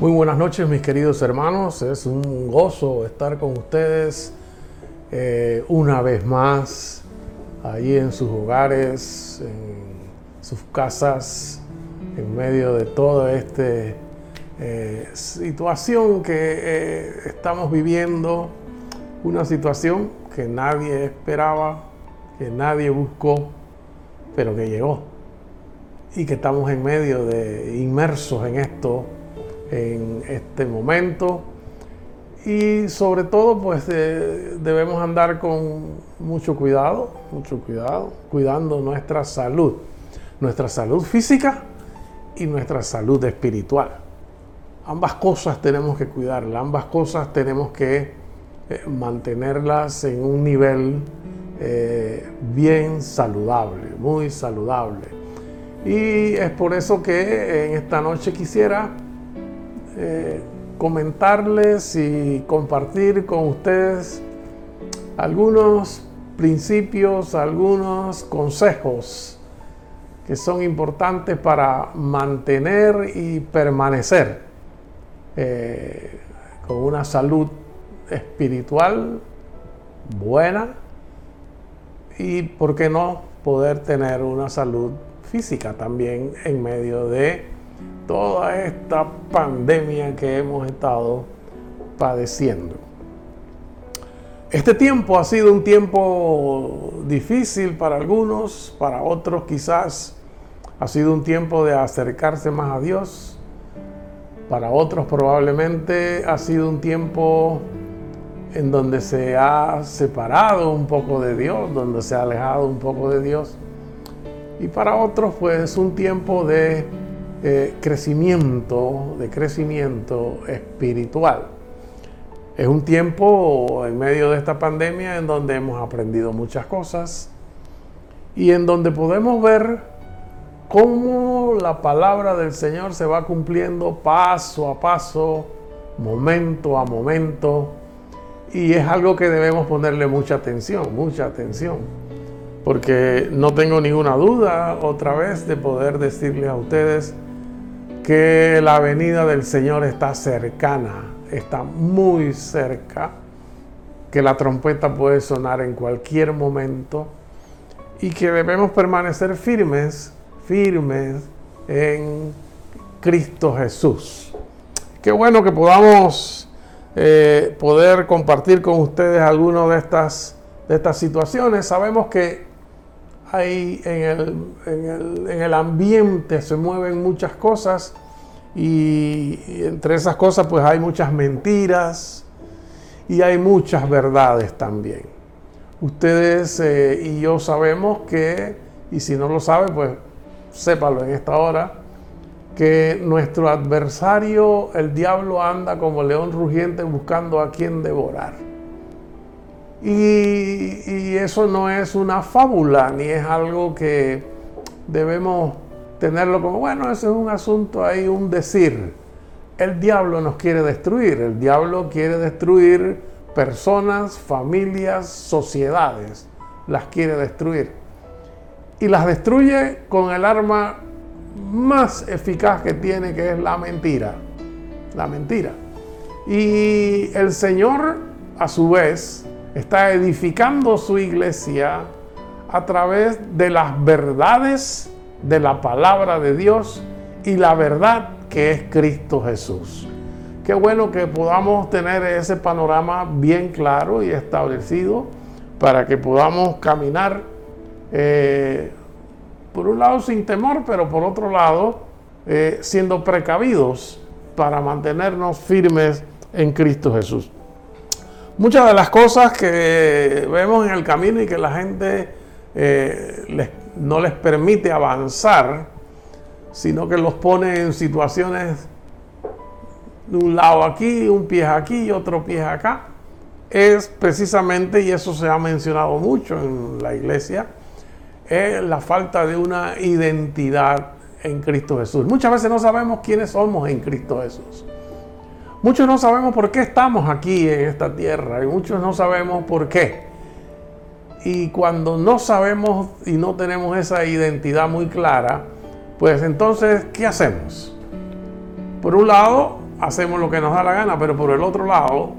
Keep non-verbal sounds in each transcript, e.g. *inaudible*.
Muy buenas noches mis queridos hermanos, es un gozo estar con ustedes eh, una vez más ahí en sus hogares, en sus casas, en medio de toda esta eh, situación que eh, estamos viviendo, una situación que nadie esperaba, que nadie buscó, pero que llegó. Y que estamos en medio de inmersos en esto en este momento. Y sobre todo, pues debemos andar con mucho cuidado, mucho cuidado, cuidando nuestra salud, nuestra salud física y nuestra salud espiritual. Ambas cosas tenemos que cuidarlas, ambas cosas tenemos que eh, mantenerlas en un nivel eh, bien saludable, muy saludable. Y es por eso que en esta noche quisiera eh, comentarles y compartir con ustedes algunos principios, algunos consejos que son importantes para mantener y permanecer eh, con una salud espiritual buena y, ¿por qué no?, poder tener una salud física también en medio de toda esta pandemia que hemos estado padeciendo. Este tiempo ha sido un tiempo difícil para algunos, para otros quizás ha sido un tiempo de acercarse más a Dios, para otros probablemente ha sido un tiempo en donde se ha separado un poco de Dios, donde se ha alejado un poco de Dios. Y para otros pues un tiempo de eh, crecimiento, de crecimiento espiritual. Es un tiempo en medio de esta pandemia en donde hemos aprendido muchas cosas y en donde podemos ver cómo la palabra del Señor se va cumpliendo paso a paso, momento a momento, y es algo que debemos ponerle mucha atención, mucha atención, porque no tengo ninguna duda otra vez de poder decirles a ustedes que la venida del Señor está cercana, está muy cerca, que la trompeta puede sonar en cualquier momento y que debemos permanecer firmes, firmes en Cristo Jesús. Qué bueno que podamos eh, poder compartir con ustedes algunas de estas, de estas situaciones. Sabemos que hay en el, en el, ambiente se mueven muchas cosas y, entre esas cosas pues hay muchas mentiras y hay muchas verdades también. Ustedes eh, y yo sabemos que, y si no lo sabe pues sépalo en esta hora, que nuestro adversario, el diablo, anda como león rugiente buscando a quien devorar. Y, eso no es una fábula, ni es algo que debemos tenerlo como, bueno, ese es un asunto ahí, un decir. El diablo nos quiere destruir, el diablo quiere destruir personas, familias, sociedades, las quiere destruir. Y las destruye con el arma más eficaz que tiene, que es la mentira. La mentira. Y el Señor, a su vez, está edificando su iglesia a través de las verdades de la palabra de Dios y la verdad que es Cristo Jesús. Qué bueno que podamos tener ese panorama bien claro y establecido para que podamos caminar eh, por un lado sin temor, pero por otro lado eh, siendo precavidos para mantenernos firmes en Cristo Jesús. Muchas de las cosas que vemos en el camino y que la gente eh, no les permite avanzar, sino que los pone en situaciones de un lado aquí, un pie aquí y otro pie acá, es precisamente, y eso se ha mencionado mucho en la iglesia, es la falta de una identidad en Cristo Jesús. Muchas veces no sabemos quiénes somos en Cristo Jesús. Muchos no sabemos por qué estamos aquí en esta tierra y muchos no sabemos por qué. Y cuando no sabemos y no tenemos esa identidad muy clara, pues entonces, ¿qué hacemos? Por un lado, hacemos lo que nos da la gana, pero por el otro lado,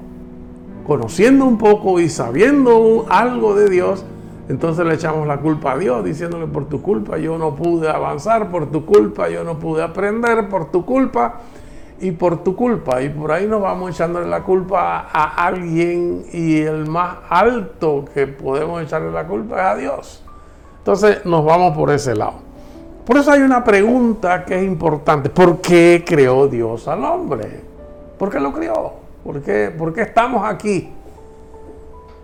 conociendo un poco y sabiendo algo de Dios, entonces le echamos la culpa a Dios, diciéndole por tu culpa yo no pude avanzar, por tu culpa yo no pude aprender, por tu culpa y por tu culpa. Y por ahí nos vamos echándole la culpa a alguien y el más alto que podemos echarle la culpa es a Dios. Entonces nos vamos por ese lado. Por eso hay una pregunta que es importante. ¿Por qué creó Dios al hombre? ¿Por qué lo creó? ¿Por qué, ¿Por qué estamos aquí?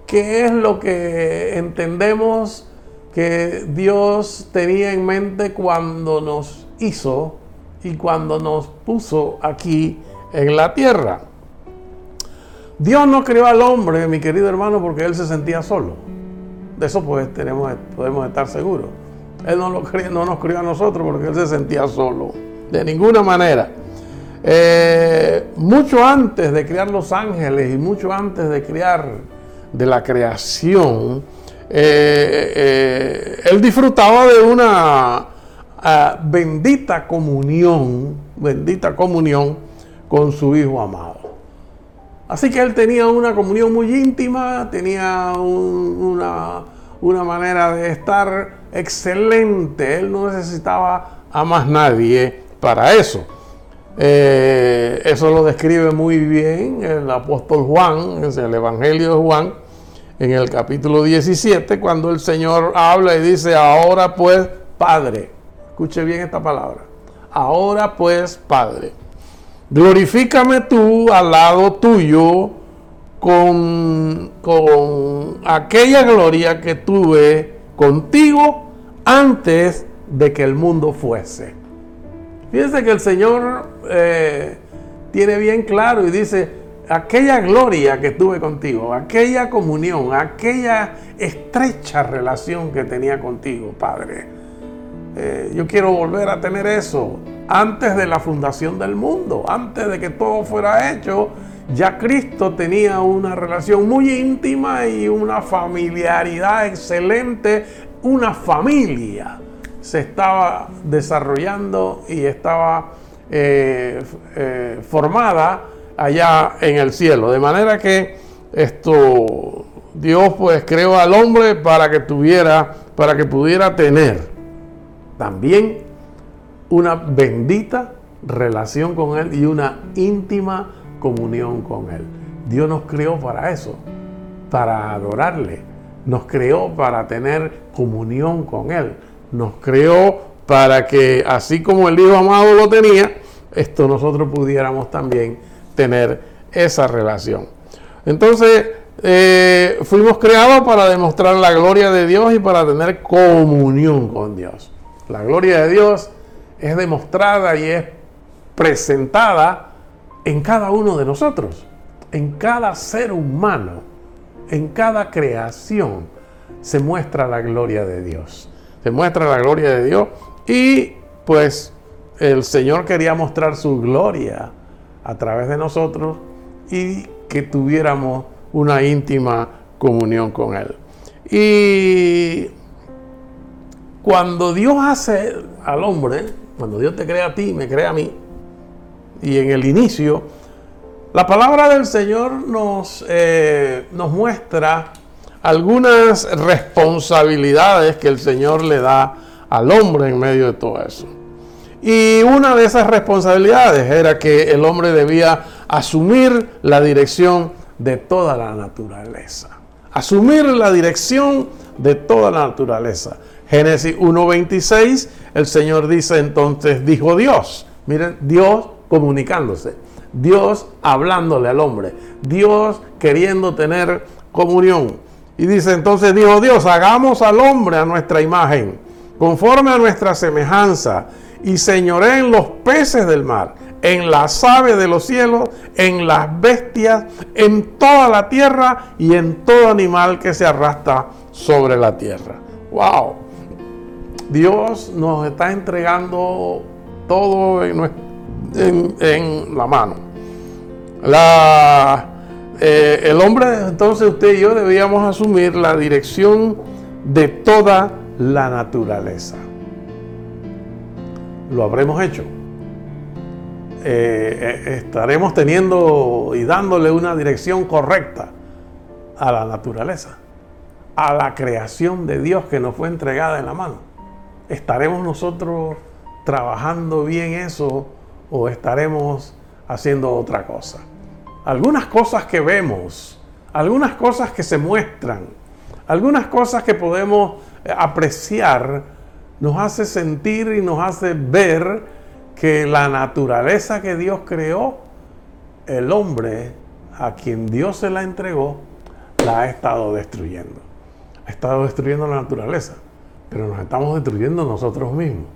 ¿Qué es lo que entendemos que Dios tenía en mente cuando nos hizo y cuando nos puso aquí en la tierra. Dios no creó al hombre, mi querido hermano, porque él se sentía solo. De eso podemos estar seguros. Él no, lo no nos crió a nosotros porque él se sentía solo. De ninguna manera. Eh, mucho antes de crear los ángeles y mucho antes de crear de la creación, eh, eh, él disfrutaba de una bendita comunión, bendita comunión con su Hijo amado. Así que él tenía una comunión muy íntima, tenía una, una manera de estar excelente, él no necesitaba a más nadie para eso. Eh, eso lo describe muy bien el apóstol Juan, en el Evangelio de Juan, en el capítulo 17, cuando el Señor habla y dice, ahora pues, Padre, Escuche bien esta palabra. Ahora pues, Padre, glorifícame tú al lado tuyo con, con aquella gloria que tuve contigo antes de que el mundo fuese. Fíjense que el Señor eh, tiene bien claro y dice, aquella gloria que tuve contigo, aquella comunión, aquella estrecha relación que tenía contigo, Padre eh, yo quiero volver a tener eso antes de la fundación del mundo, antes de que todo fuera hecho. Ya Cristo tenía una relación muy íntima y una familiaridad excelente, una familia se estaba desarrollando y estaba eh, eh, formada allá en el cielo. De manera que esto Dios pues creó al hombre para que tuviera, para que pudiera tener también una bendita relación con Él y una íntima comunión con Él. Dios nos creó para eso, para adorarle. Nos creó para tener comunión con Él. Nos creó para que, así como el Hijo amado lo tenía, esto nosotros pudiéramos también tener esa relación. Entonces, eh, fuimos creados para demostrar la gloria de Dios y para tener comunión con Dios. La gloria de Dios es demostrada y es presentada en cada uno de nosotros, en cada ser humano, en cada creación se muestra la gloria de Dios. Se muestra la gloria de Dios y pues el Señor quería mostrar su gloria a través de nosotros y que tuviéramos una íntima comunión con Él. Y cuando Dios hace al hombre, cuando Dios te crea a ti, me crea a mí, y en el inicio, la palabra del Señor nos, eh, nos muestra algunas responsabilidades que el Señor le da al hombre en medio de todo eso. Y una de esas responsabilidades era que el hombre debía asumir la dirección de toda la naturaleza. Asumir la dirección de toda la naturaleza. Génesis 1.26, el Señor dice entonces, dijo Dios. Miren, Dios comunicándose, Dios hablándole al hombre, Dios queriendo tener comunión. Y dice entonces, dijo Dios, hagamos al hombre a nuestra imagen, conforme a nuestra semejanza, y señoré en los peces del mar, en las aves de los cielos, en las bestias, en toda la tierra y en todo animal que se arrastra sobre la tierra. ¡Wow! Dios nos está entregando todo en, la mano. Eh, el hombre, entonces usted y yo debíamos asumir la dirección de toda la naturaleza. Lo habremos hecho. eh, eh, estaremos teniendo y dándole una dirección correcta a la naturaleza, a la creación de Dios que nos fue entregada en la mano. ¿Estaremos nosotros trabajando bien eso o estaremos haciendo otra cosa? Algunas cosas que vemos, algunas cosas que se muestran, algunas cosas que podemos apreciar, nos hace sentir y nos hace ver que la naturaleza que Dios creó, el hombre a quien Dios se la entregó, la ha estado destruyendo. Ha estado destruyendo la naturaleza, pero nos estamos destruyendo nosotros mismos.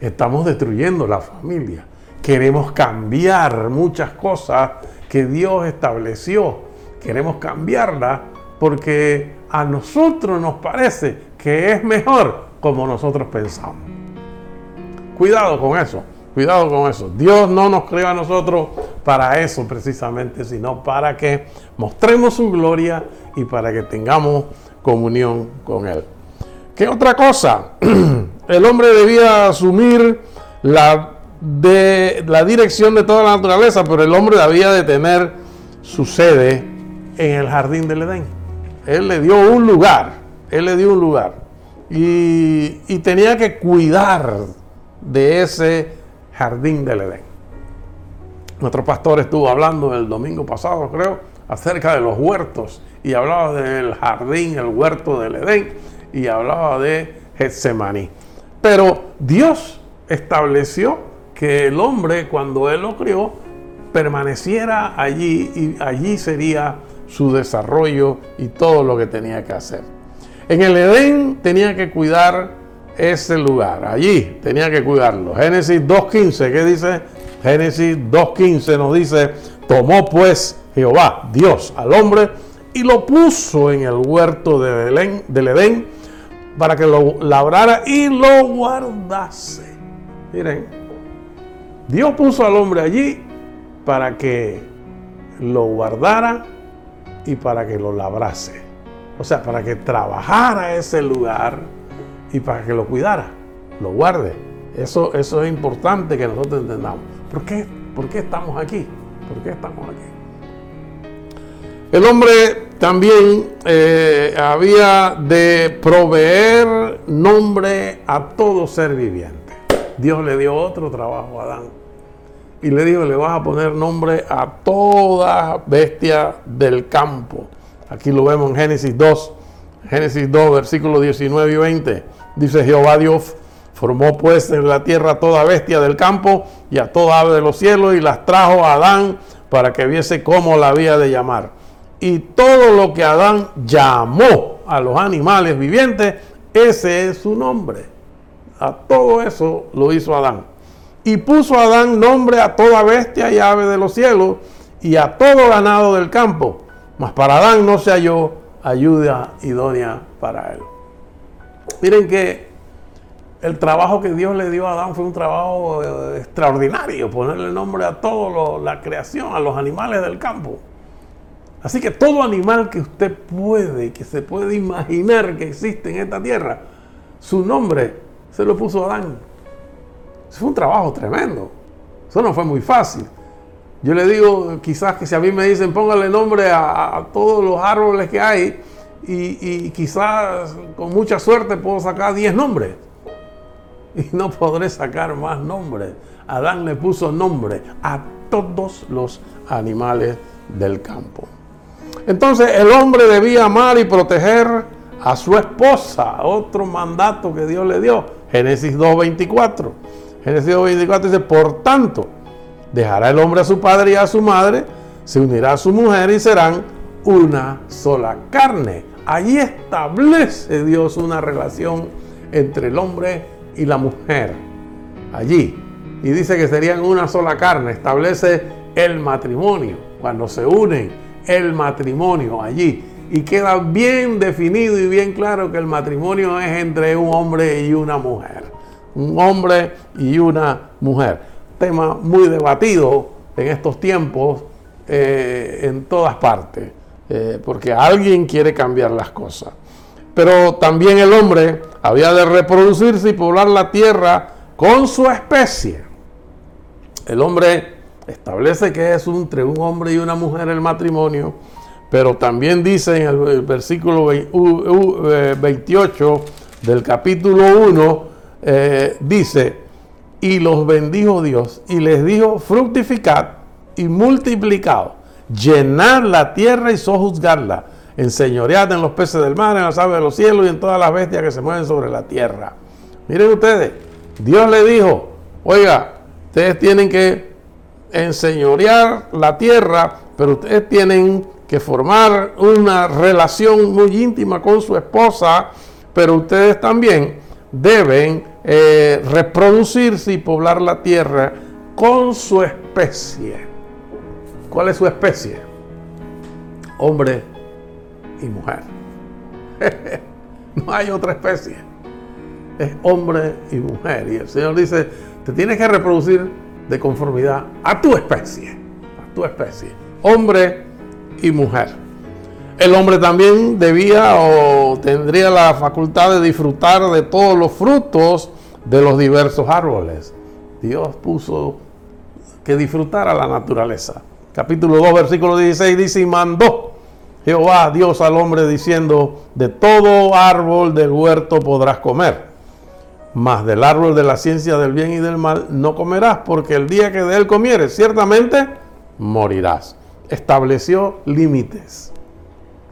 Estamos destruyendo la familia. Queremos cambiar muchas cosas que Dios estableció. Queremos cambiarlas porque a nosotros nos parece que es mejor como nosotros pensamos. Cuidado con eso. Cuidado con eso. Dios no nos creó a nosotros para eso precisamente, sino para que mostremos su gloria y para que tengamos comunión con Él. ¿Qué otra cosa? *clears throat* El hombre debía asumir la, de, la dirección de toda la naturaleza, pero el hombre debía de tener su sede en el jardín del Edén. Él le dio un lugar, él le dio un lugar. Y, y tenía que cuidar de ese jardín del Edén. Nuestro pastor estuvo hablando el domingo pasado, creo, acerca de los huertos y hablaba del jardín, el huerto del Edén y hablaba de Getsemaní. Pero Dios estableció que el hombre, cuando él lo crió, permaneciera allí y allí sería su desarrollo y todo lo que tenía que hacer. En el Edén tenía que cuidar ese lugar. Allí tenía que cuidarlo. Génesis 2.15, ¿qué dice? Génesis 2.15 nos dice, tomó pues Jehová, Dios, al hombre y lo puso en el huerto del Edén, para que lo labrara y lo guardase. Miren, Dios puso al hombre allí para que lo guardara y para que lo labrase. O sea, para que trabajara ese lugar y para que lo cuidara, lo guarde. Eso, eso es importante que nosotros entendamos. ¿Por qué, ¿Por qué estamos aquí? ¿Por qué estamos aquí? El hombre también eh, había de proveer nombre a todo ser viviente. Dios le dio otro trabajo a Adán. Y le dijo, le vas a poner nombre a toda bestia del campo. Aquí lo vemos en Génesis 2, Génesis 2, versículos 19 y 20. Dice Jehová Dios, formó pues en la tierra toda bestia del campo y a toda ave de los cielos y las trajo a Adán para que viese cómo la había de llamar. Y todo lo que Adán llamó a los animales vivientes, ese es su nombre. A todo eso lo hizo Adán. Y puso Adán nombre a toda bestia y ave de los cielos y a todo ganado del campo. Mas para Adán no se halló ayuda idónea para él. Miren que el trabajo que Dios le dio a Adán fue un trabajo eh, extraordinario, ponerle nombre a toda la creación, a los animales del campo. Así que todo animal que usted puede, que se puede imaginar que existe en esta tierra, su nombre se lo puso Adán. Eso fue un trabajo tremendo. Eso no fue muy fácil. Yo le digo, quizás que si a mí me dicen póngale nombre a todos los árboles que hay, y, quizás con mucha suerte puedo sacar 10 nombres. Y no podré sacar más nombres. Adán le puso nombre a todos los animales del campo. Entonces el hombre debía amar y proteger a su esposa, otro mandato que Dios le dio. Génesis 2.24. Génesis 2.24 dice, por tanto, dejará el hombre a su padre y a su madre, se unirá a su mujer y serán una sola carne. Allí establece Dios una relación entre el hombre y la mujer. Allí. Y dice que serían una sola carne. Establece el matrimonio. Cuando se unen, el matrimonio allí. Y queda bien definido y bien claro que el matrimonio es entre un hombre y una mujer. Un hombre y una mujer. Tema muy debatido en estos tiempos eh, en todas partes. Eh, porque alguien quiere cambiar las cosas. Pero también el hombre había de reproducirse y poblar la tierra con su especie. El hombre establece que es entre un hombre y una mujer el matrimonio, pero también dice en el, versículo 28 eh, del capítulo 1, eh, dice, y los bendijo Dios y les dijo, fructificad y multiplicad, llenad la tierra y sojuzgarla, enseñoread en los peces del mar, en las aves de los cielos y en todas las bestias que se mueven sobre la tierra. Miren ustedes, Dios le dijo, oiga, ustedes tienen que enseñorear la tierra, pero ustedes tienen que formar una relación muy íntima con su esposa, pero ustedes también deben eh, reproducirse y poblar la tierra con su especie. ¿Cuál es su especie? Hombre y mujer. *laughs* no hay otra especie. Es hombre y mujer. Y el Señor dice, te tienes que reproducir de conformidad a tu especie. A tu especie. Hombre y mujer. El hombre también debía o tendría la facultad de disfrutar de todos los frutos de los diversos árboles. Dios puso que disfrutara la naturaleza. Capítulo 2, versículo 16 dice, y mandó Jehová Dios al hombre diciendo, de todo árbol del huerto podrás comer, mas del árbol de la ciencia del bien y del mal no comerás, porque el día que de él comieres, ciertamente morirás. Estableció límites.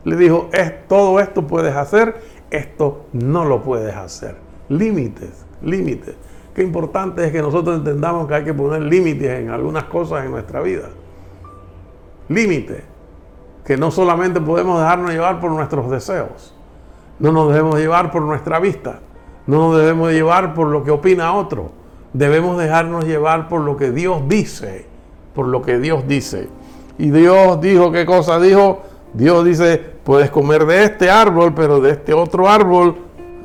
Le dijo, es, todo esto puedes hacer, esto no lo puedes hacer. Límites, límites. Qué importante es que nosotros entendamos que hay que poner límites en algunas cosas en nuestra vida. Límites. Que no solamente podemos dejarnos llevar por nuestros deseos. No nos debemos llevar por nuestra vista no nos debemos llevar por lo que opina otro. Debemos dejarnos llevar por lo que Dios dice. Por lo que Dios dice. Y Dios dijo, ¿qué cosa dijo? Dios dice, puedes comer de este árbol, pero de este otro árbol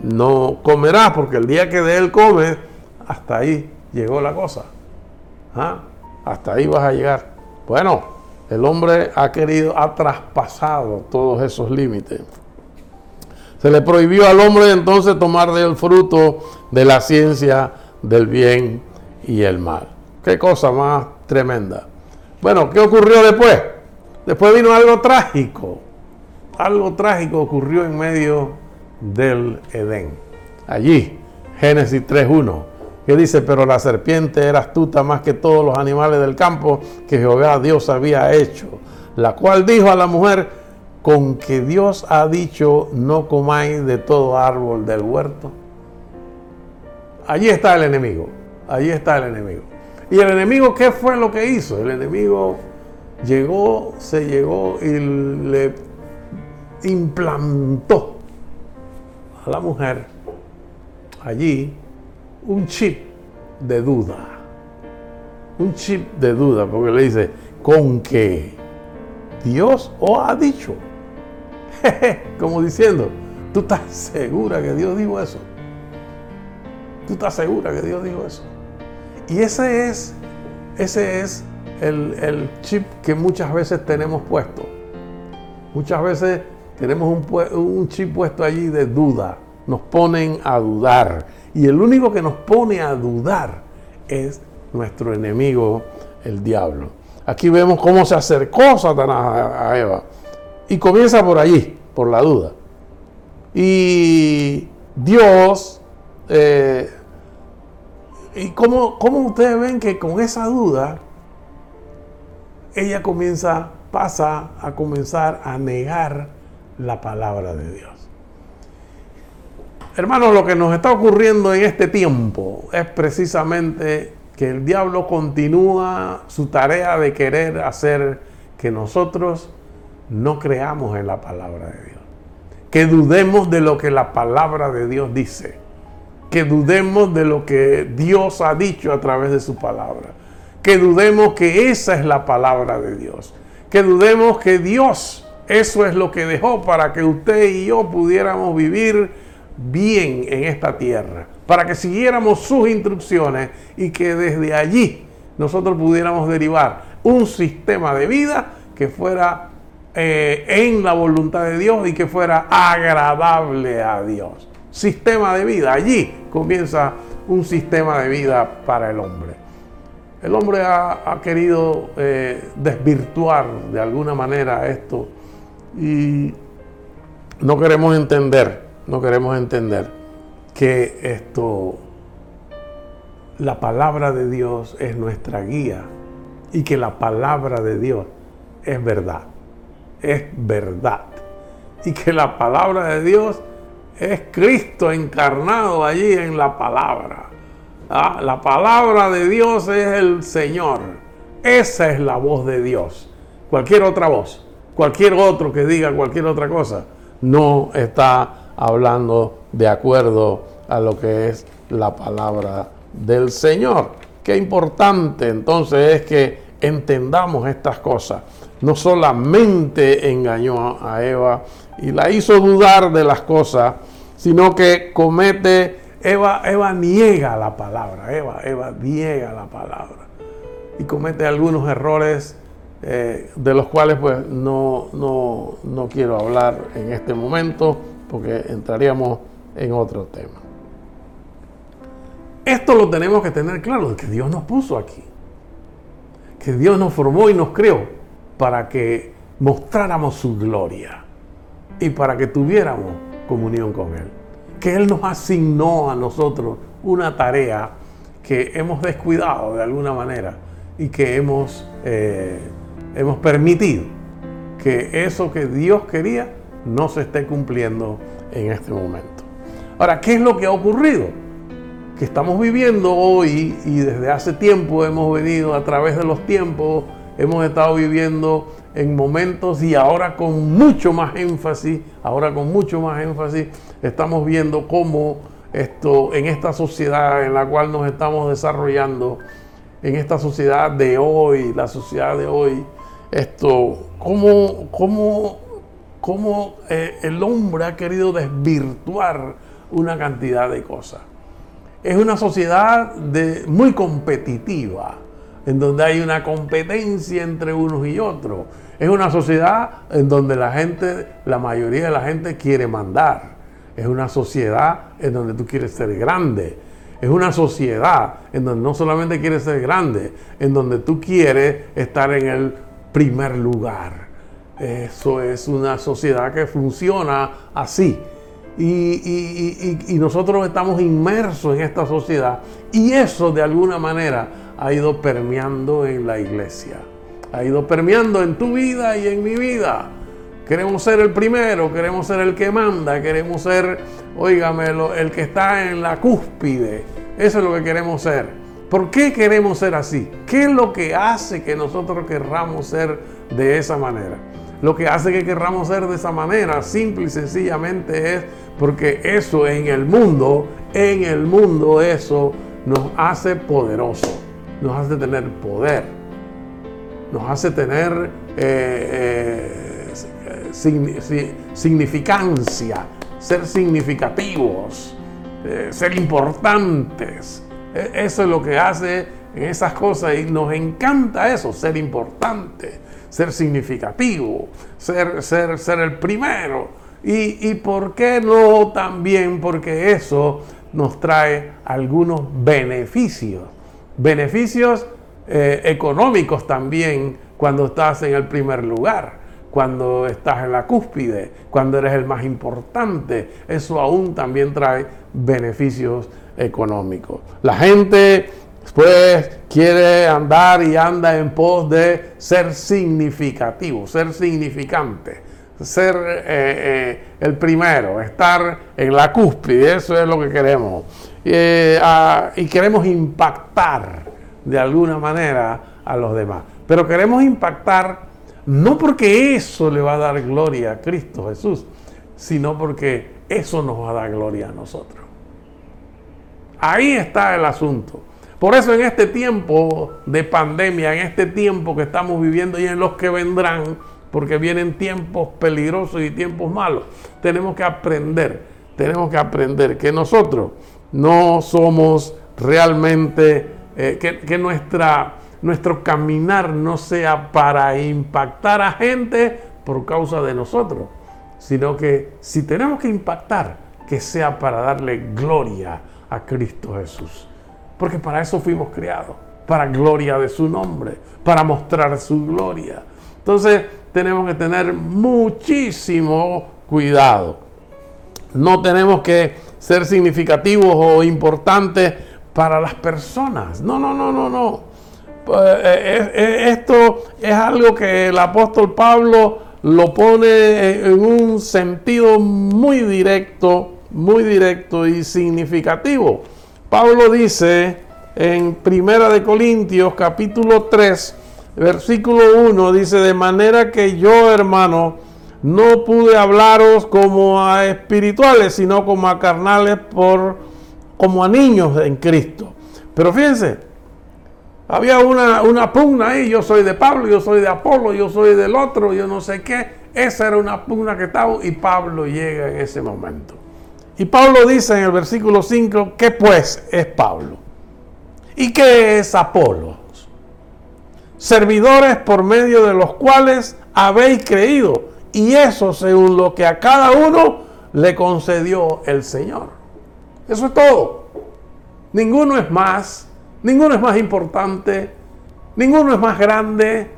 no comerás, porque el día que de él comes, hasta ahí llegó la cosa. ¿Ah? Hasta ahí vas a llegar. Bueno, el hombre ha querido, ha traspasado todos esos límites. Se le prohibió al hombre entonces tomar del fruto de la ciencia del bien y el mal. Qué cosa más tremenda. Bueno, ¿qué ocurrió después? Después vino algo trágico. Algo trágico ocurrió en medio del Edén. Allí, Génesis 3.1, que dice, pero la serpiente era astuta más que todos los animales del campo que Jehová Dios había hecho, la cual dijo a la mujer, con que Dios ha dicho no comáis de todo árbol del huerto? Allí está el enemigo, allí está el enemigo. ¿Y el enemigo qué fue lo que hizo? El enemigo llegó, se llegó y le implantó a la mujer allí un chip de duda. Un chip de duda, porque le dice, con que Dios os ha dicho. *laughs* Como diciendo, ¿tú estás segura que Dios dijo eso? ¿Tú estás segura que Dios dijo eso? Y ese es, ese es el, chip que muchas veces tenemos puesto. Muchas veces tenemos un, un chip puesto allí de duda. Nos ponen a dudar. Y el único que nos pone a dudar es nuestro enemigo, el diablo. Aquí vemos cómo se acercó Satanás a Eva. Y comienza por allí, por la duda. Y Dios, eh, y cómo, ustedes ven que con esa duda, ella comienza, pasa a comenzar a negar la palabra de Dios. Hermanos, lo que nos está ocurriendo en este tiempo es precisamente que el diablo continúa su tarea de querer hacer que nosotros no creamos en la palabra de Dios. Que dudemos de lo que la palabra de Dios dice. Que dudemos de lo que Dios ha dicho a través de su palabra. Que dudemos que esa es la palabra de Dios. Que dudemos que Dios, eso es lo que dejó para que usted y yo pudiéramos vivir bien en esta tierra. Para que siguiéramos sus instrucciones y que desde allí nosotros pudiéramos derivar un sistema de vida que fuera eh, en la voluntad de Dios y que fuera agradable a Dios. Sistema de vida. Allí comienza un sistema de vida para el hombre. El hombre ha, querido eh, desvirtuar de alguna manera esto y no queremos entender, no queremos entender que esto, la palabra de Dios es nuestra guía y que la palabra de Dios es verdad, es verdad. Y que la palabra de Dios es Cristo encarnado allí en la palabra. Ah, la palabra de Dios es el Señor. Esa es la voz de Dios. Cualquier otra voz, cualquier otro que diga cualquier otra cosa, no está hablando de acuerdo a lo que es la palabra del Señor. Qué importante entonces es que entendamos estas cosas. No solamente engañó a Eva y la hizo dudar de las cosas, sino que comete, Eva, Eva niega la palabra, Eva, Eva niega la palabra y comete algunos errores eh, de los cuales pues no, no, no quiero hablar en este momento porque entraríamos en otro tema. Esto lo tenemos que tener claro, que Dios nos puso aquí, que Dios nos formó y nos creó para que mostráramos su gloria y para que tuviéramos comunión con Él. Que Él nos asignó a nosotros una tarea que hemos descuidado de alguna manera y que hemos, eh, hemos permitido que eso que Dios quería no se esté cumpliendo en este momento. Ahora, ¿qué es lo que ha ocurrido? Que estamos viviendo hoy y desde hace tiempo hemos venido a través de los tiempos, hemos estado viviendo en momentos y ahora con mucho más énfasis, ahora con mucho más énfasis, estamos viendo cómo esto en esta sociedad en la cual nos estamos desarrollando, en esta sociedad de hoy, la sociedad de hoy, esto, cómo, cómo, cómo eh, el hombre ha querido desvirtuar una cantidad de cosas. Es una sociedad muy competitiva, en donde hay una competencia entre unos y otros es una sociedad en donde la gente, la mayoría de la gente quiere mandar. Es una sociedad en donde tú quieres ser grande. Es una sociedad en donde no solamente quieres ser grande, en donde tú quieres estar en el primer lugar. Eso es una sociedad que funciona así. Y, y, nosotros estamos inmersos en esta sociedad y eso de alguna manera ha ido permeando en la iglesia ha ido permeando en tu vida y en mi vida. Queremos ser el primero, queremos ser el que manda, queremos ser, oígamelo, el que está en la cúspide. Eso es lo que queremos ser. ¿Por qué queremos ser así? ¿Qué es lo que hace que nosotros querramos ser de esa manera? Lo que hace que querramos ser de esa manera, simple y sencillamente es porque eso en el mundo, en el mundo eso nos hace poderosos, nos hace tener poder nos hace tener eh, eh, significancia, ser significativos, eh, ser importantes. E, eso es lo que hace en esas cosas y nos encanta eso, ser importante, ser significativo, ser, ser, ser el primero. Y, y por qué no también, porque eso nos trae algunos beneficios. Beneficios eh, económicos también cuando estás en el primer lugar, cuando estás en la cúspide, cuando eres el más importante. Eso aún también trae beneficios económicos. La gente pues quiere andar y anda en pos de ser significativo, ser significante, ser eh, eh, el primero, estar en la cúspide, eso es lo que queremos. Ah, y queremos impactar de alguna manera a los demás. Pero queremos impactar no porque eso le va a dar gloria a Cristo Jesús, sino porque eso nos va a dar gloria a nosotros. Ahí está el asunto. Por eso en este tiempo de pandemia, en este tiempo que estamos viviendo y en los que vendrán, porque vienen tiempos peligrosos y tiempos malos, tenemos que aprender, tenemos que aprender que nosotros no somos realmente eh, que, nuestra, nuestro caminar no sea para impactar a gente por causa de nosotros, sino que si tenemos que impactar, que sea para darle gloria a Cristo Jesús. Porque para eso fuimos creados, para gloria de su nombre, para mostrar su gloria. Entonces tenemos que tener muchísimo cuidado. No tenemos que ser significativos o importantes para las personas. No, no, no, no, no. Eh, eh, esto es algo que el apóstol Pablo lo pone en un sentido muy directo, muy directo y significativo. Pablo dice en Primera de Corintios capítulo 3, versículo 1 dice, "De manera que yo, hermano, no pude hablaros como a espirituales, sino como a carnales por como a niños en Cristo." Pero fíjense, había una, una pugna ahí, yo soy de Pablo, yo soy de Apolo, yo soy del otro, yo no sé qué. Esa era una pugna que estaba y Pablo llega en ese momento. Y Pablo dice en el versículo 5, ¿qué pues es Pablo? ¿Y qué es Apolo? Servidores por medio de los cuales habéis creído. Y eso según lo que a cada uno le concedió el Señor. Eso es todo. Ninguno es más Ninguno es más importante, ninguno es más grande,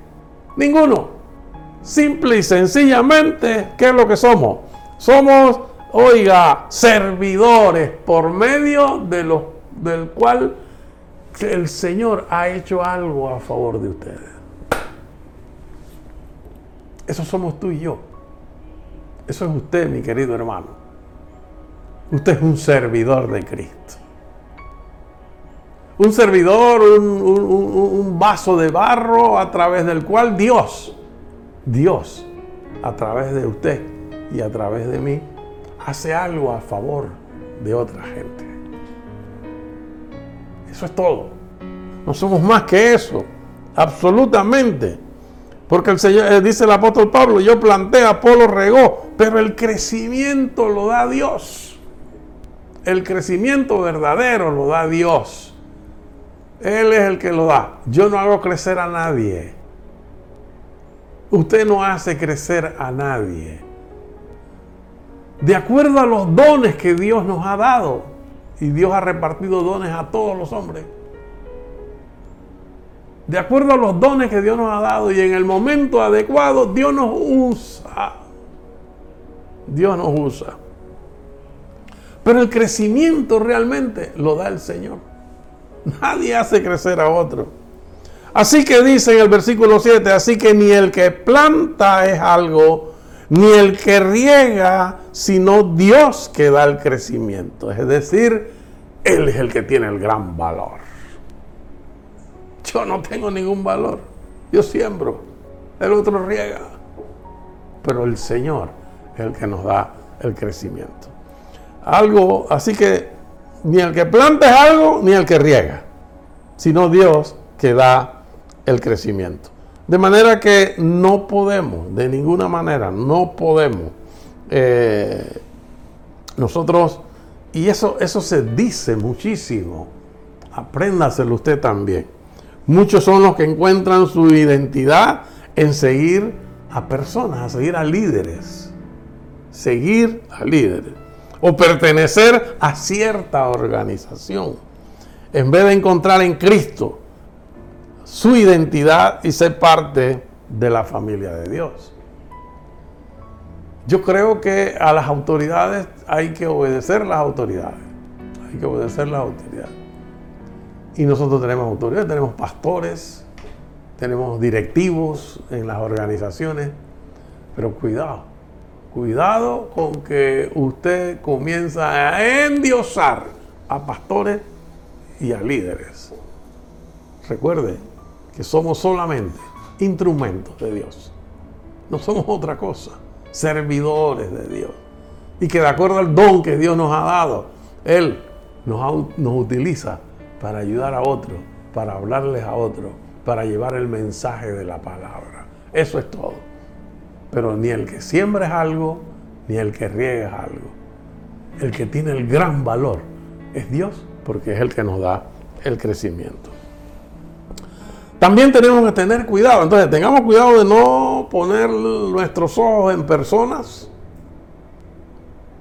ninguno. Simple y sencillamente, ¿qué es lo que somos? Somos, oiga, servidores por medio de los del cual el Señor ha hecho algo a favor de ustedes. Eso somos tú y yo. Eso es usted, mi querido hermano. Usted es un servidor de Cristo un servidor, un, vaso de barro a través del cual Dios, Dios, a través de usted y a través de mí, hace algo a favor de otra gente. Eso es todo. No somos más que eso, absolutamente. Porque el Señor, eh, dice el apóstol Pablo, yo planté, Apolo regó, pero el crecimiento lo da Dios. El crecimiento verdadero lo da Dios. Él es el que lo da. Yo no hago crecer a nadie. Usted no hace crecer a nadie. De acuerdo a los dones que Dios nos ha dado. Y Dios ha repartido dones a todos los hombres. De acuerdo a los dones que Dios nos ha dado y en el momento adecuado, Dios nos usa. Dios nos usa. Pero el crecimiento realmente lo da el Señor. Nadie hace crecer a otro. Así que dice en el versículo 7, así que ni el que planta es algo, ni el que riega, sino Dios que da el crecimiento. Es decir, Él es el que tiene el gran valor. Yo no tengo ningún valor. Yo siembro, el otro riega. Pero el Señor es el que nos da el crecimiento. Algo, así que ni el que planta es algo, ni el que riega, sino Dios que da el crecimiento. De manera que no podemos, de ninguna manera, no podemos eh, nosotros, y eso, eso se dice muchísimo, apréndaselo usted también. Muchos son los que encuentran su identidad en seguir a personas, a seguir a líderes. Seguir a líderes o pertenecer a cierta organización, en vez de encontrar en Cristo su identidad y ser parte de la familia de Dios. Yo creo que a las autoridades hay que obedecer las autoridades. Hay que obedecer las autoridades. Y nosotros tenemos autoridades, tenemos pastores, tenemos directivos en las organizaciones, pero cuidado, Cuidado con que usted comienza a endiosar a pastores y a líderes. Recuerde que somos solamente instrumentos de Dios. No somos otra cosa, servidores de Dios. Y que de acuerdo al don que Dios nos ha dado, Él nos, utiliza para ayudar a otros, para hablarles a otros, para llevar el mensaje de la palabra. Eso es todo. Pero ni el que siembra es algo, ni el que riega es algo. El que tiene el gran valor es Dios, porque es el que nos da el crecimiento. También tenemos que tener cuidado. Entonces, tengamos cuidado de no poner nuestros ojos en personas.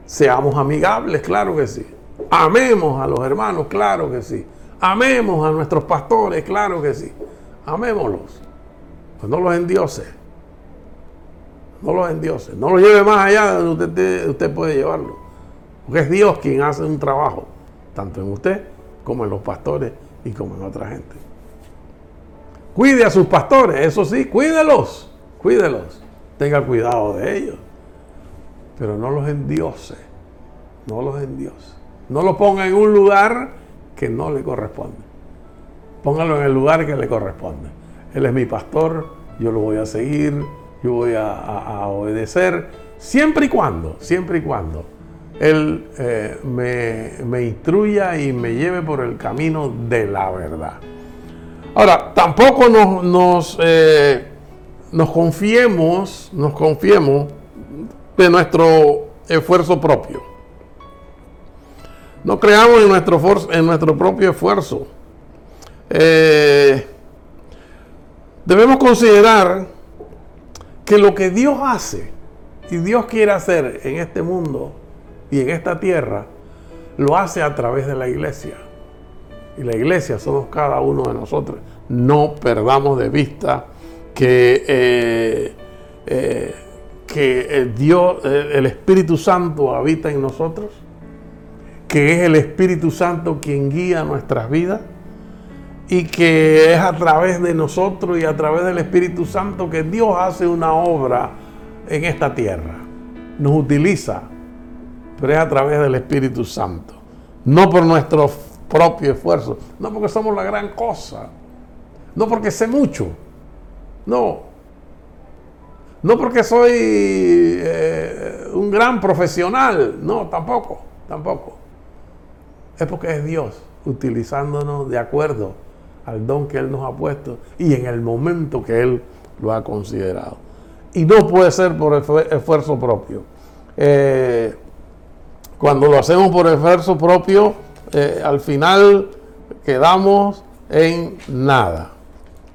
Seamos amigables, claro que sí. Amemos a los hermanos, claro que sí. Amemos a nuestros pastores, claro que sí. Amémoslos. Pues no los endioses. No los endioses. No los lleve más allá de donde usted, usted puede llevarlo. Porque es Dios quien hace un trabajo, tanto en usted como en los pastores y como en otra gente. Cuide a sus pastores, eso sí, cuídelos, cuídelos. Tenga cuidado de ellos. Pero no los endiose, no los endiose. No lo ponga en un lugar que no le corresponde. Póngalo en el lugar que le corresponde. Él es mi pastor, yo lo voy a seguir, yo voy a, obedecer, siempre y cuando, siempre y cuando Él eh, me, me instruya y me lleve por el camino de la verdad. Ahora, tampoco nos, nos, eh, nos confiemos, nos confiemos de nuestro esfuerzo propio. No creamos en nuestro, en nuestro propio esfuerzo. Eh, debemos considerar que lo que Dios hace y Dios quiere hacer en este mundo y en esta tierra, lo hace a través de la iglesia y la iglesia somos cada uno de nosotros. No perdamos de vista que, eh, eh, que Dios, el Espíritu Santo habita en nosotros, que es el Espíritu Santo quien guía nuestras vidas y que es a través de nosotros y a través del Espíritu Santo que Dios hace una obra en esta tierra. Nos utiliza, pero es a través del Espíritu Santo. No por nuestro propio esfuerzo. No porque somos la gran cosa. No porque sé mucho. No. No porque soy eh, un gran profesional. No, tampoco. Tampoco. Es porque es Dios utilizándonos de acuerdo al don que Él nos ha puesto y en el momento que Él lo ha considerado. Y no puede ser por esfuerzo propio. Eh, cuando lo hacemos por esfuerzo propio, eh, al final quedamos en nada,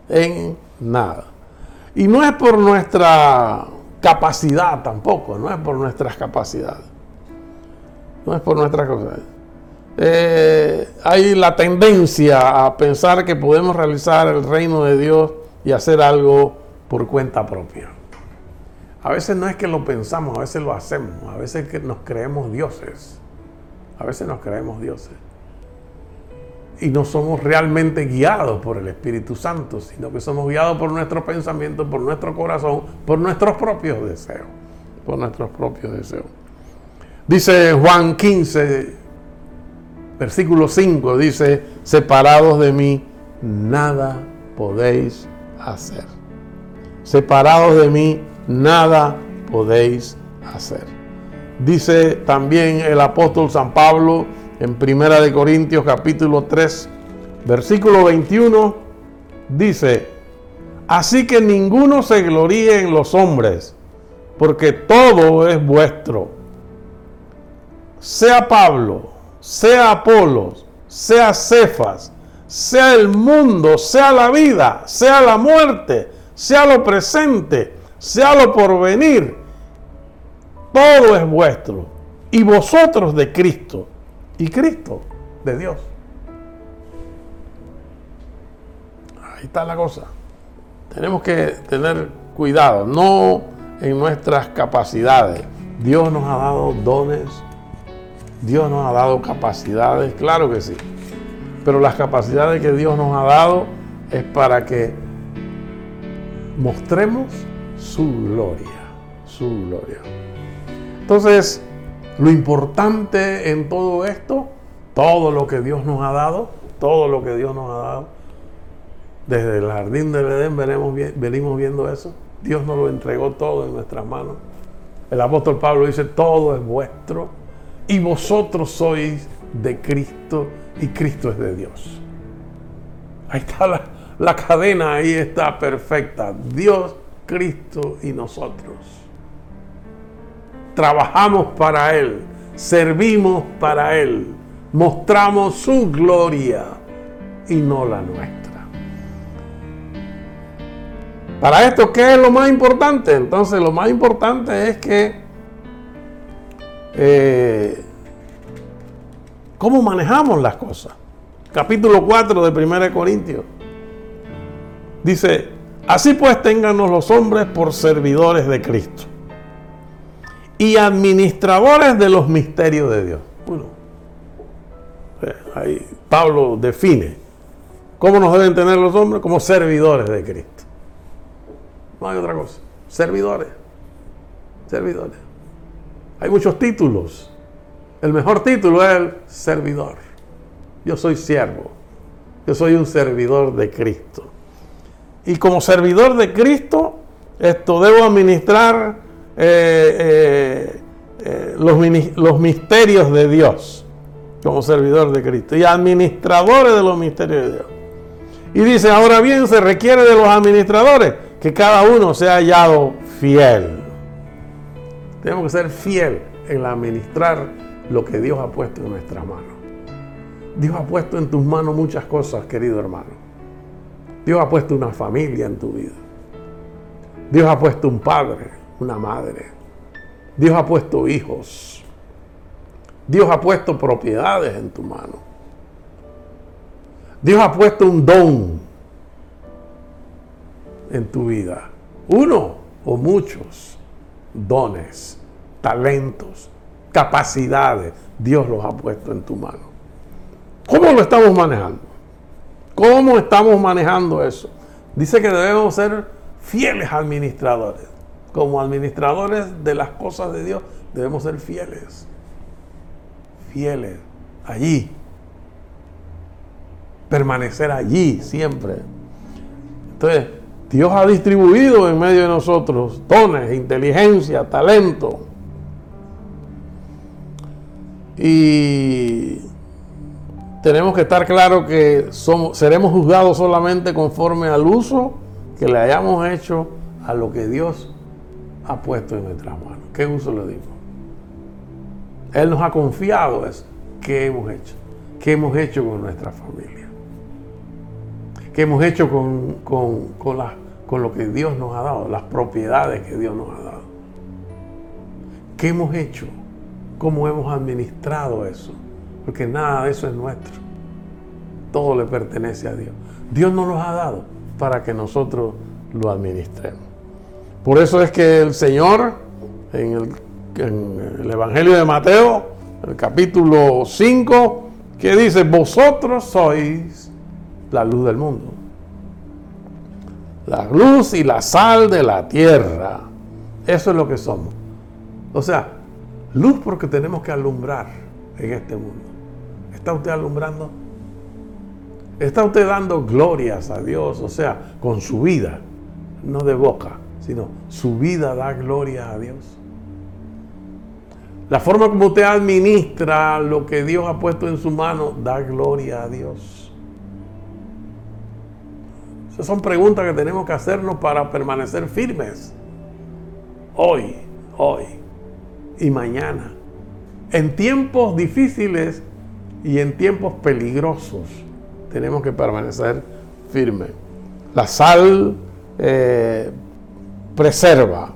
en nada. Y no es por nuestra capacidad tampoco, no es por nuestras capacidades. No es por nuestras cosas. Eh, hay la tendencia a pensar que podemos realizar el reino de Dios y hacer algo por cuenta propia. A veces no es que lo pensamos, a veces lo hacemos, a veces que nos creemos dioses. A veces nos creemos dioses. Y no somos realmente guiados por el Espíritu Santo, sino que somos guiados por nuestros pensamientos, por nuestro corazón, por nuestros propios deseos. Por nuestros propios deseos. Dice Juan 15, versículo 5, dice, separados de mí, nada podéis hacer. Separados de mí, nada podéis hacer. Dice también el apóstol San Pablo en Primera de Corintios capítulo 3, versículo 21, dice, así que ninguno se gloríe en los hombres, porque todo es vuestro. Sea Pablo, sea Apolos, sea Cefas, sea el mundo, sea la vida, sea la muerte, sea lo presente, sea lo porvenir todo es vuestro. Y vosotros de Cristo. Y Cristo de Dios. Ahí está la cosa. Tenemos que tener cuidado, no en nuestras capacidades. Dios nos ha dado dones, Dios nos ha dado capacidades, claro que sí. Pero las capacidades que Dios nos ha dado es para que mostremos su gloria, su gloria. Entonces, lo importante en todo esto, todo lo que Dios nos ha dado, todo lo que Dios nos ha dado, desde el jardín del Edén venimos viendo eso. Dios nos lo entregó todo en nuestras manos. El apóstol Pablo dice, todo es vuestro y vosotros sois de Cristo y Cristo es de Dios. Ahí está la, la cadena, ahí está perfecta. Dios, Cristo y nosotros trabajamos para Él, servimos para Él, mostramos su gloria y no la nuestra. Para esto, ¿qué es lo más importante? Entonces, lo más importante es que eh, cómo manejamos las cosas. capítulo 4 de 1 Corintios. Dice, así pues ténganos los hombres por servidores de Cristo y administradores de los misterios de Dios. Bueno, eh, ahí Pablo define cómo nos deben tener los hombres como servidores de Cristo. No hay otra cosa. Servidores. Servidores. Hay muchos títulos. El mejor título es servidor. Yo soy siervo. Yo soy un servidor de Cristo. Y como servidor de Cristo, esto debo administrar eh, eh, eh, los, los misterios de Dios como servidor de Cristo y administradores de los misterios de Dios. Y dice, ahora bien, se requiere de los administradores que cada uno sea hallado fiel. Tenemos que ser fiel en administrar lo que Dios ha puesto en nuestras manos. Dios ha puesto en tus manos muchas cosas, querido hermano. Dios ha puesto una familia en tu vida. Dios ha puesto un padre, una madre. Dios ha puesto hijos. Dios ha puesto propiedades en tu mano. Dios ha puesto un don en tu vida. Uno o muchos dones, talentos, capacidades. Dios los ha puesto en tu mano. ¿Cómo lo estamos manejando? ¿Cómo estamos manejando eso? Dice que debemos ser fieles administradores como administradores de las cosas de Dios, debemos ser fieles. Fieles. Allí. Permanecer allí siempre. Entonces, Dios ha distribuido en medio de nosotros dones, inteligencia, talento. Y tenemos que estar claros que somos, seremos juzgados solamente conforme al uso que le hayamos hecho a lo que Dios ha puesto en nuestras manos. ¿Qué uso le digo? Él nos ha confiado eso. ¿Qué hemos hecho? ¿Qué hemos hecho con nuestra familia? ¿Qué hemos hecho con, con, con lo que Dios nos ha dado? Las propiedades que Dios nos ha dado. ¿Qué hemos hecho? ¿Cómo hemos administrado eso? Porque nada de eso es nuestro. Todo le pertenece a Dios. Dios nos los ha dado para que nosotros lo administremos. Por eso es que el Señor, en el, Evangelio de Mateo, el capítulo 5, que dice, vosotros sois la luz del mundo. La luz y la sal de la tierra. Eso es lo que somos. O sea, luz porque tenemos que alumbrar en este mundo. ¿Está usted alumbrando? ¿Está usted dando glorias a Dios? O sea, con su vida, no de boca sino su vida da gloria a Dios. La forma como usted administra lo que Dios ha puesto en su mano da gloria a Dios. Esas son preguntas que tenemos que hacernos para permanecer firmes. Hoy, hoy y mañana. En tiempos difíciles y en tiempos peligrosos tenemos que permanecer firmes. La sal eh, preserva.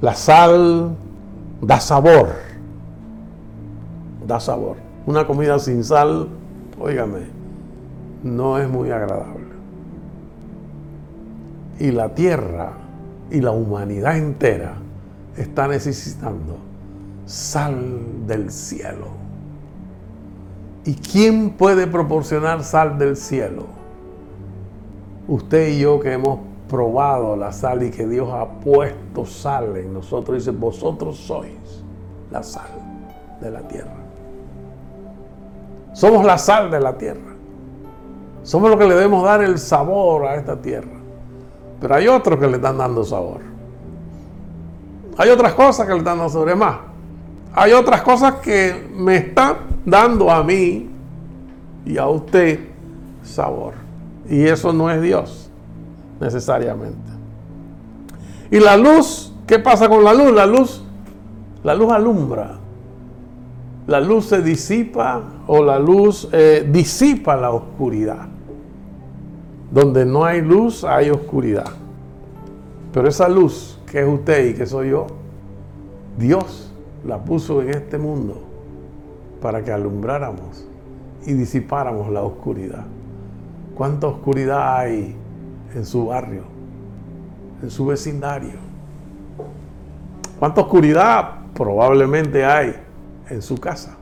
La sal da sabor. Da sabor. Una comida sin sal, óigame, no es muy agradable. Y la tierra y la humanidad entera está necesitando sal del cielo. ¿Y quién puede proporcionar sal del cielo? Usted y yo que hemos probado la sal y que Dios ha puesto sal en nosotros. Dice, vosotros sois la sal de la tierra. Somos la sal de la tierra. Somos los que le debemos dar el sabor a esta tierra. Pero hay otros que le están dando sabor. Hay otras cosas que le están dando sabor. Es más, hay otras cosas que me están dando a mí y a usted sabor. Y eso no es Dios necesariamente. Y la luz, ¿qué pasa con la luz? La luz, la luz alumbra. La luz se disipa o la luz eh, disipa la oscuridad. Donde no hay luz hay oscuridad. Pero esa luz que es usted y que soy yo, Dios la puso en este mundo para que alumbráramos y disipáramos la oscuridad. ¿Cuánta oscuridad hay en su barrio, en su vecindario? ¿Cuánta oscuridad probablemente hay en su casa?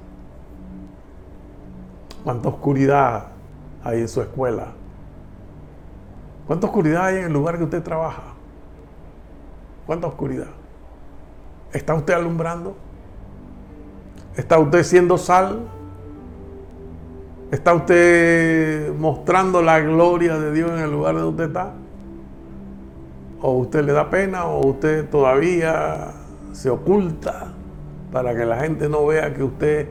¿Cuánta oscuridad hay en su escuela? ¿Cuánta oscuridad hay en el lugar que usted trabaja? ¿Cuánta oscuridad? ¿Está usted alumbrando? ¿Está usted siendo sal? ¿Está usted mostrando la gloria de Dios en el lugar donde usted está? ¿O usted le da pena o usted todavía se oculta para que la gente no vea que usted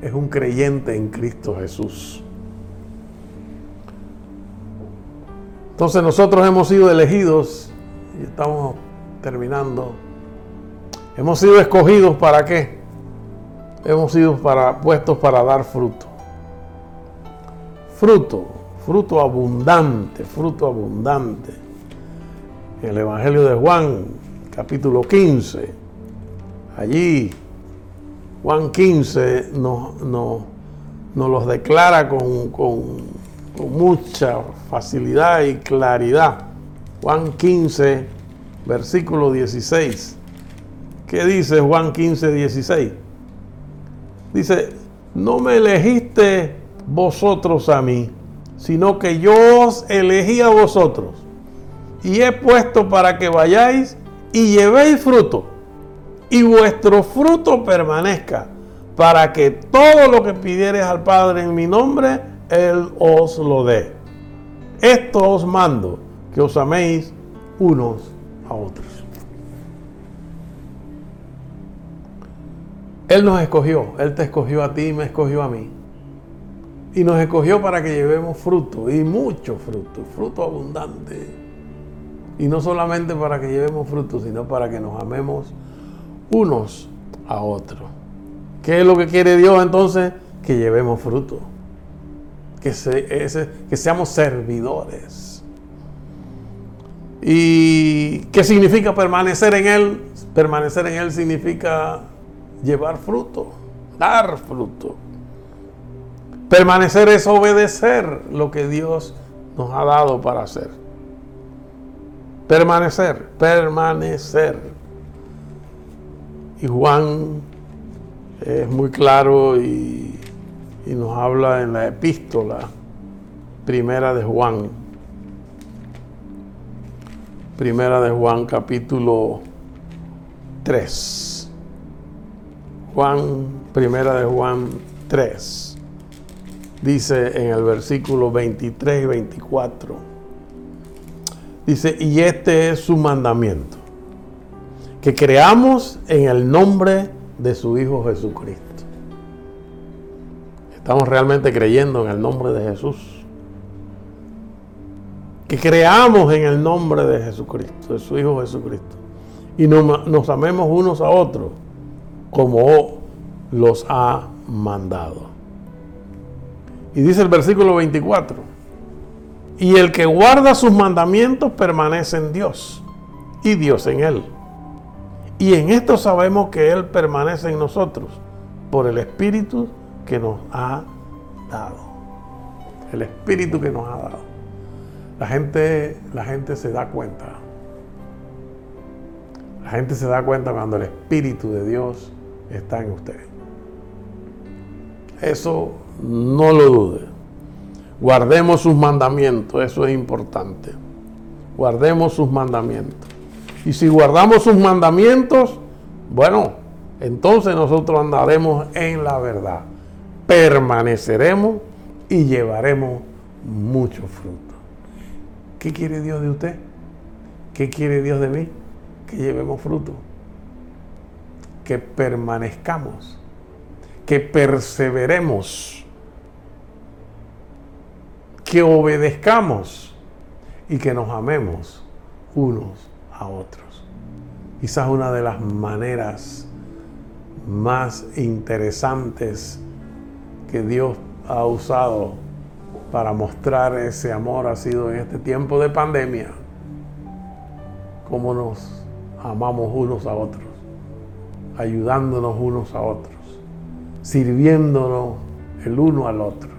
es un creyente en Cristo Jesús? Entonces nosotros hemos sido elegidos y estamos terminando. Hemos sido escogidos para qué? Hemos sido para, puestos para dar fruto. Fruto, fruto abundante, fruto abundante. El Evangelio de Juan, capítulo 15, allí Juan 15 nos, nos, los declara con, con, con mucha facilidad y claridad. Juan 15, versículo 16. ¿Qué dice Juan 15, 16? Dice, no me elegiste vosotros a mí, sino que yo os elegí a vosotros y he puesto para que vayáis y llevéis fruto y vuestro fruto permanezca para que todo lo que pidieres al Padre en mi nombre, Él os lo dé. Esto os mando, que os améis unos a otros. Él nos escogió, Él te escogió a ti y me escogió a mí. Y nos escogió para que llevemos fruto, y mucho fruto, fruto abundante. Y no solamente para que llevemos fruto, sino para que nos amemos unos a otros. ¿Qué es lo que quiere Dios entonces? Que llevemos fruto. Que, seamos servidores. ¿Y qué significa permanecer en Él? Permanecer en Él significa llevar fruto, dar fruto. Permanecer es obedecer lo que Dios nos ha dado para hacer. Permanecer, permanecer. Y Juan es muy claro y, nos habla en la epístola primera de Juan. Primera de Juan capítulo 3. Juan, primera de Juan 3, dice en el versículo 23 y 24, dice, y este es su mandamiento, que creamos en el nombre de su Hijo Jesucristo. Estamos realmente creyendo en el nombre de Jesús. Que creamos en el nombre de Jesucristo, de su Hijo Jesucristo. Y nos, nos amemos unos a otros como los ha mandado. Y dice el versículo 24, y el que guarda sus mandamientos permanece en Dios y Dios en él. Y en esto sabemos que Él permanece en nosotros por el Espíritu que nos ha dado. El Espíritu que nos ha dado. La gente, la gente se da cuenta. La gente se da cuenta cuando el Espíritu de Dios está en usted. Eso no lo dude. Guardemos sus mandamientos, eso es importante. Guardemos sus mandamientos. Y si guardamos sus mandamientos, bueno, entonces nosotros andaremos en la verdad. Permaneceremos y llevaremos mucho fruto. ¿Qué quiere Dios de usted? ¿Qué quiere Dios de mí? Que llevemos fruto que permanezcamos, que perseveremos, que obedezcamos y que nos amemos unos a otros. Quizás una de las maneras más interesantes que Dios ha usado para mostrar ese amor ha sido en este tiempo de pandemia, cómo nos amamos unos a otros ayudándonos unos a otros, sirviéndonos el uno al otro,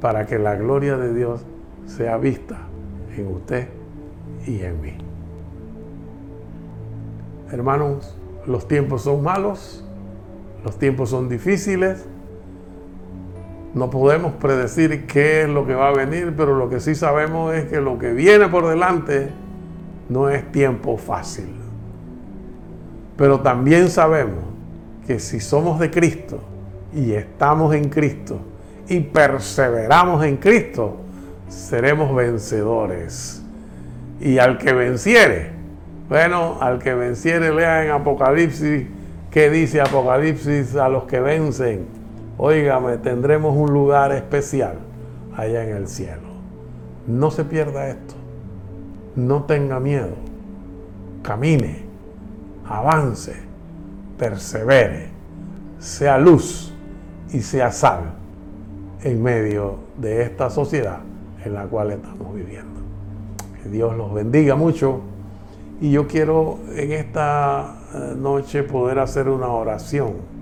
para que la gloria de Dios sea vista en usted y en mí. Hermanos, los tiempos son malos, los tiempos son difíciles, no podemos predecir qué es lo que va a venir, pero lo que sí sabemos es que lo que viene por delante no es tiempo fácil. Pero también sabemos que si somos de Cristo y estamos en Cristo y perseveramos en Cristo, seremos vencedores. Y al que venciere, bueno, al que venciere, lea en Apocalipsis, ¿qué dice Apocalipsis a los que vencen? Óigame, tendremos un lugar especial allá en el cielo. No se pierda esto. No tenga miedo. Camine, avance, persevere, sea luz y sea sal en medio de esta sociedad en la cual estamos viviendo. Que Dios los bendiga mucho. Y yo quiero en esta eh, noche poder hacer una oración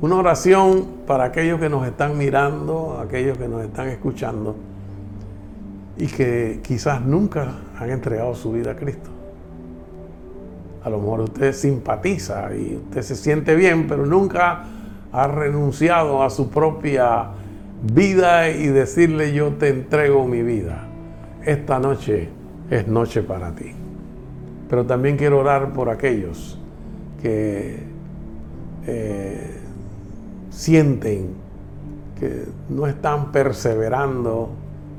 una oración para aquellos que nos están mirando, aquellos que nos están escuchando y que quizás nunca han entregado su vida a Cristo. A lo mejor usted simpatiza y usted se siente bien, pero nunca ha renunciado a su propia vida y decirle yo te entrego mi vida. Esta noche es noche para ti. Pero también quiero orar por aquellos que eh, sienten que no están perseverando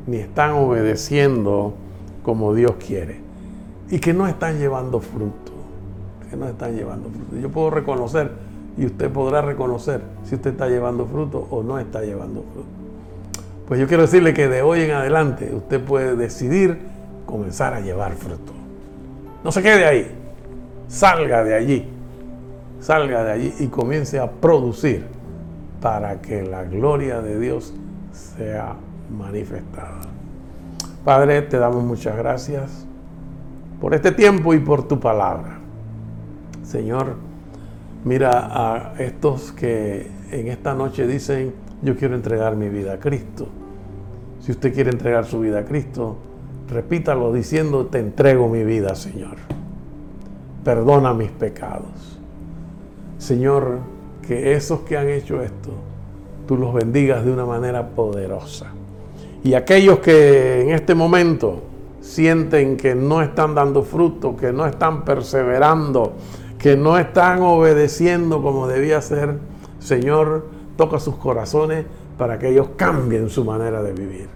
ni están obedeciendo como Dios quiere y que no están llevando fruto, que no están llevando fruto. Yo puedo reconocer y usted podrá reconocer si usted está llevando fruto o no está llevando fruto. Pues yo quiero decirle que de hoy en adelante usted puede decidir comenzar a llevar fruto. No se quede ahí, salga de allí, salga de allí y comience a producir para que la gloria de Dios sea manifestada. Padre, te damos muchas gracias por este tiempo y por tu palabra. Señor, mira a estos que en esta noche dicen, yo quiero entregar mi vida a Cristo. Si usted quiere entregar su vida a Cristo, repítalo diciendo, te entrego mi vida, Señor. Perdona mis pecados. Señor, que esos que han hecho esto, tú los bendigas de una manera poderosa. Y aquellos que en este momento sienten que no están dando fruto, que no están perseverando, que no están obedeciendo como debía ser, Señor, toca sus corazones para que ellos cambien su manera de vivir.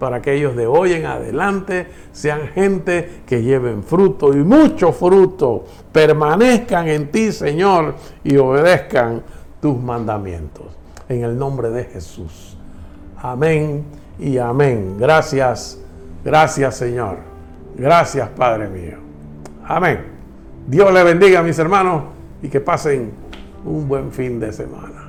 Para que ellos de hoy en adelante sean gente que lleven fruto y mucho fruto, permanezcan en ti, Señor, y obedezcan tus mandamientos. En el nombre de Jesús. Amén y amén. Gracias, gracias Señor. Gracias Padre mío. Amén. Dios le bendiga mis hermanos y que pasen un buen fin de semana.